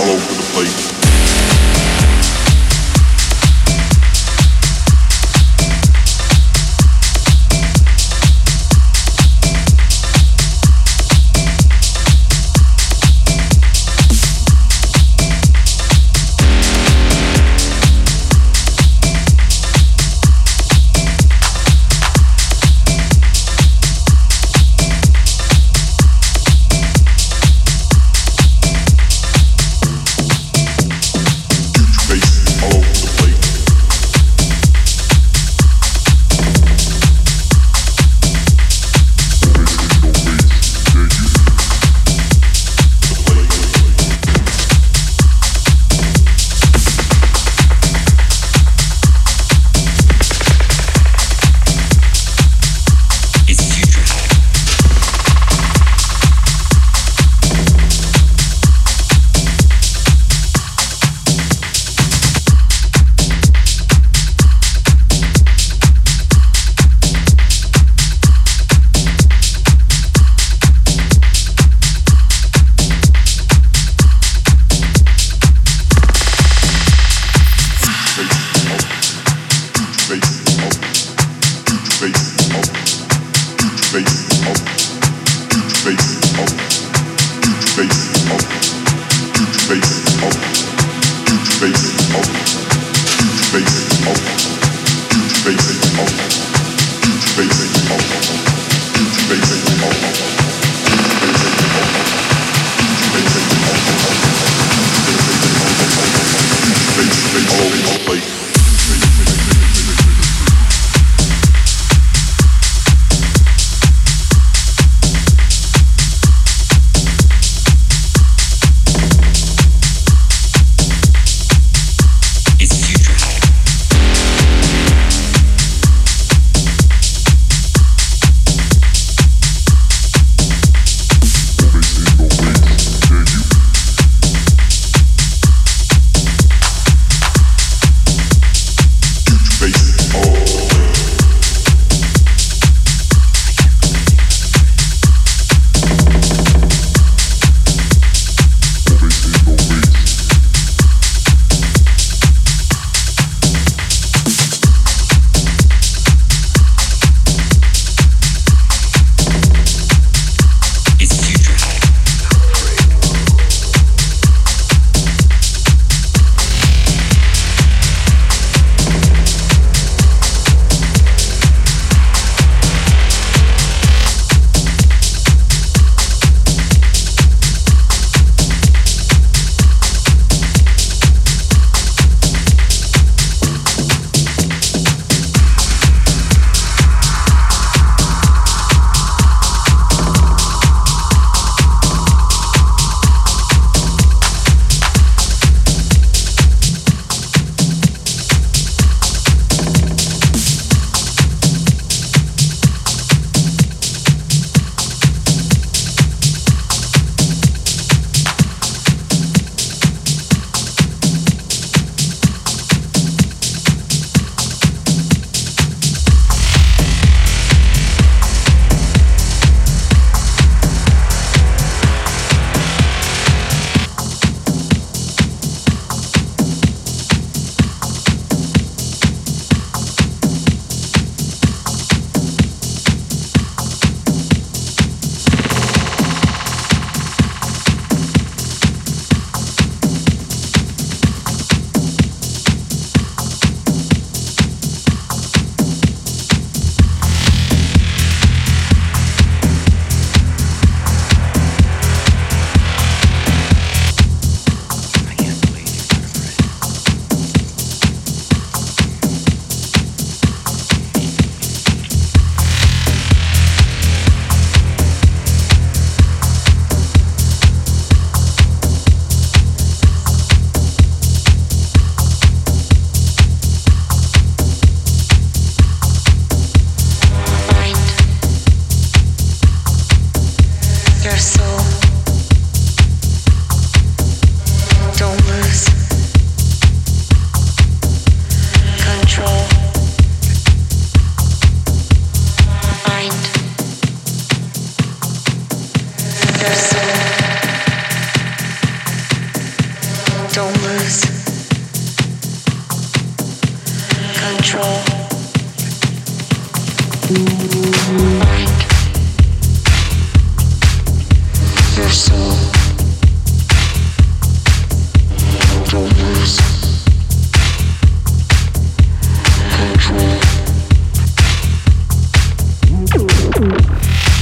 all over the place.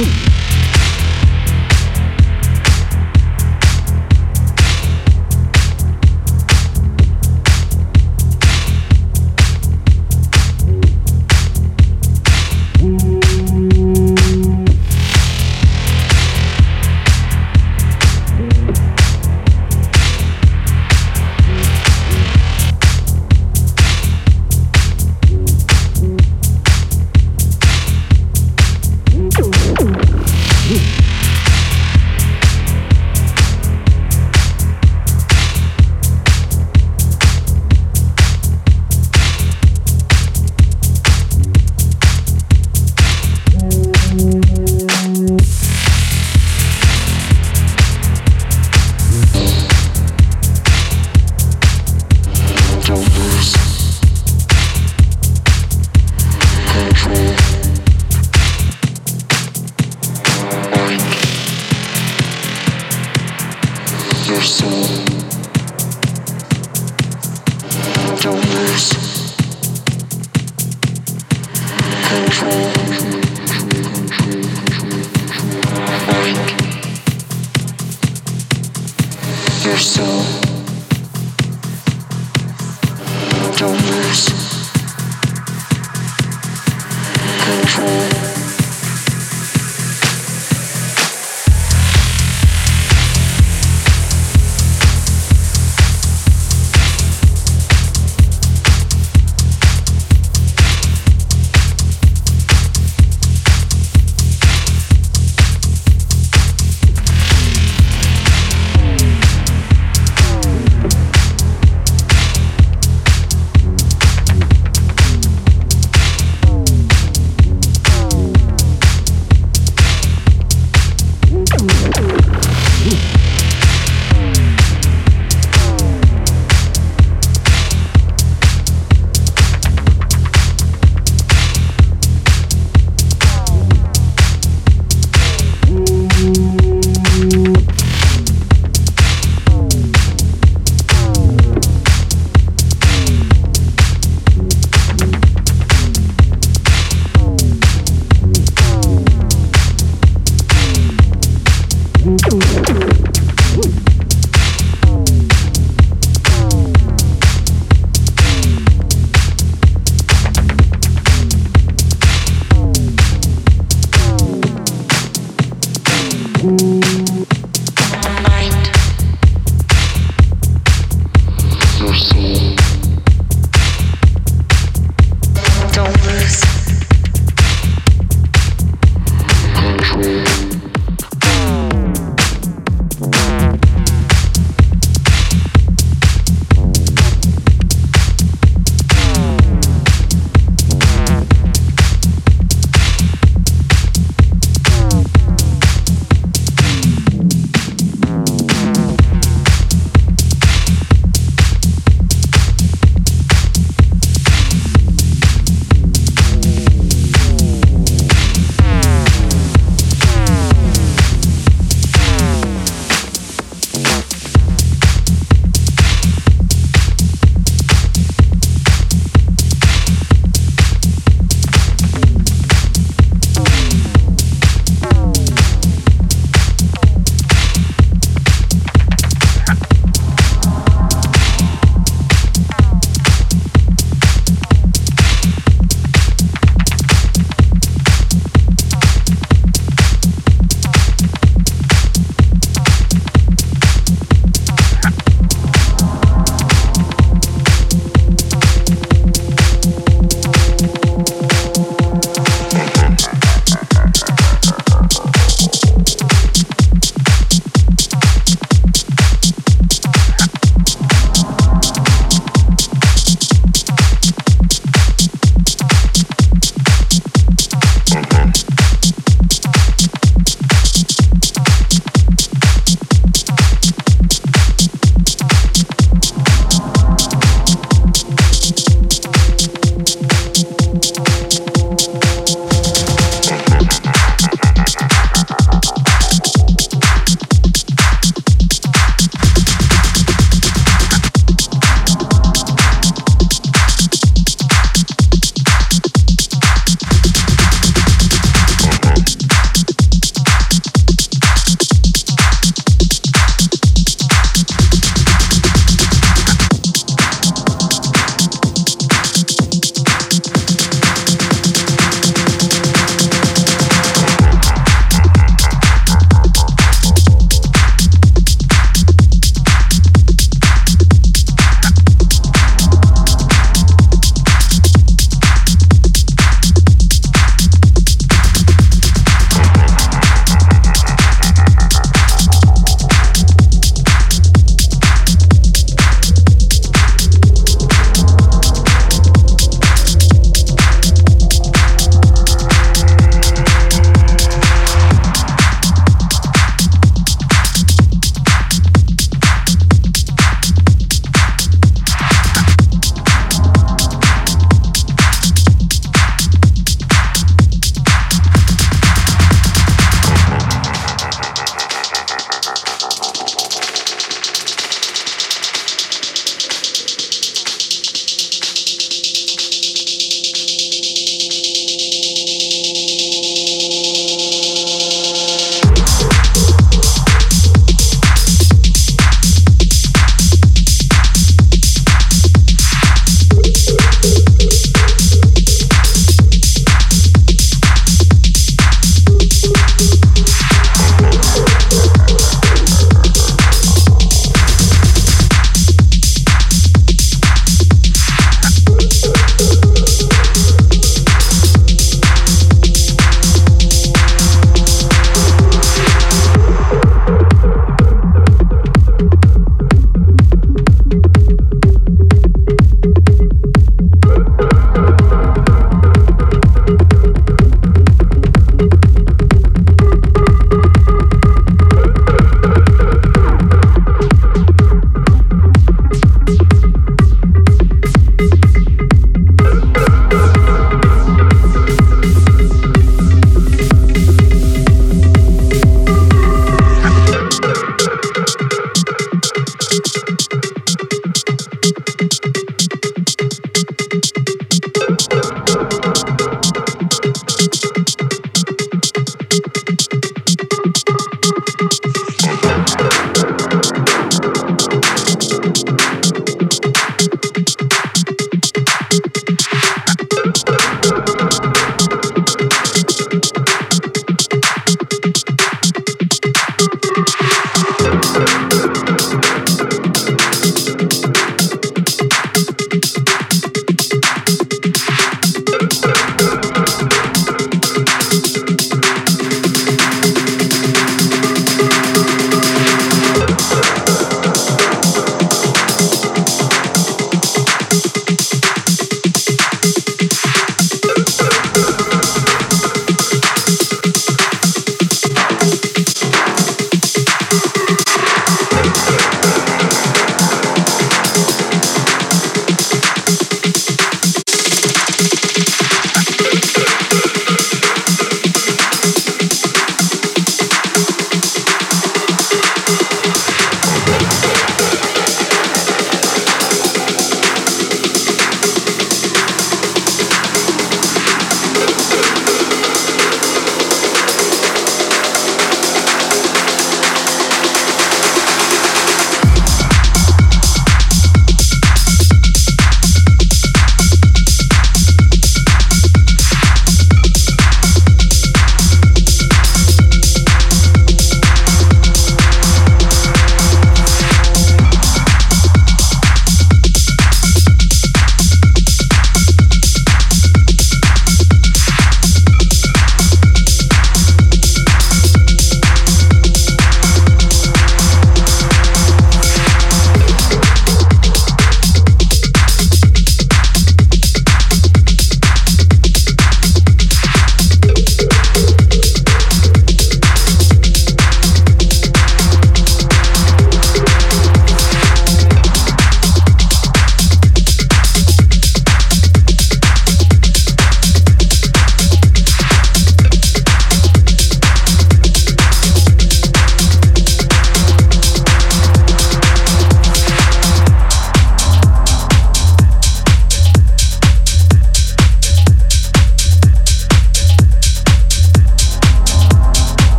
Woo.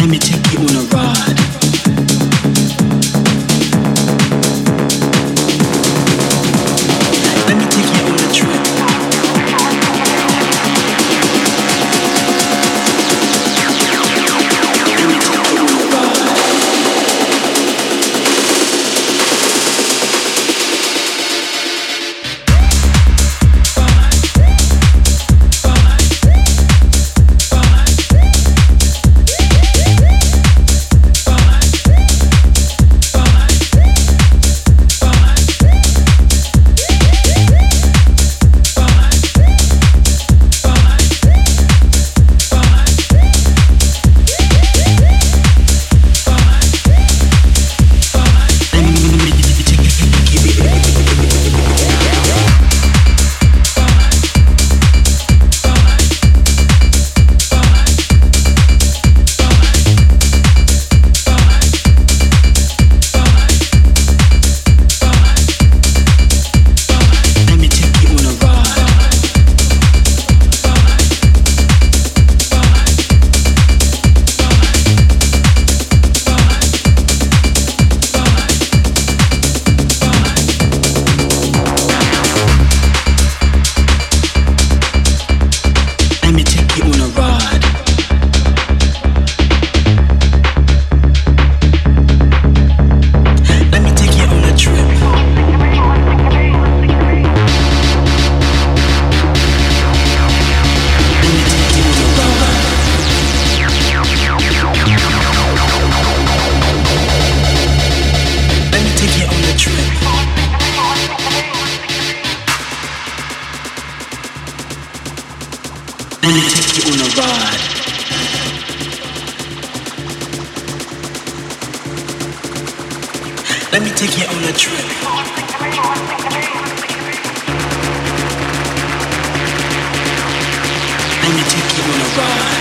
Let me take you on a ride. You on a ride. Let me take you on a trip. Let me take you on a ride.